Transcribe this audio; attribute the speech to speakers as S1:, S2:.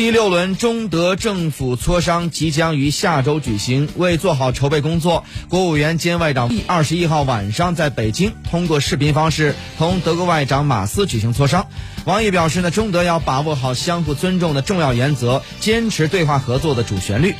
S1: 第六轮中德政府磋商即将于下周举行为做好筹备工作国务院兼外长第二十一号晚上在北京通过视频方式同德国外长马斯举行磋商。王毅表示呢中德要把握好相互尊重的重要原则坚持对话合作的主旋律。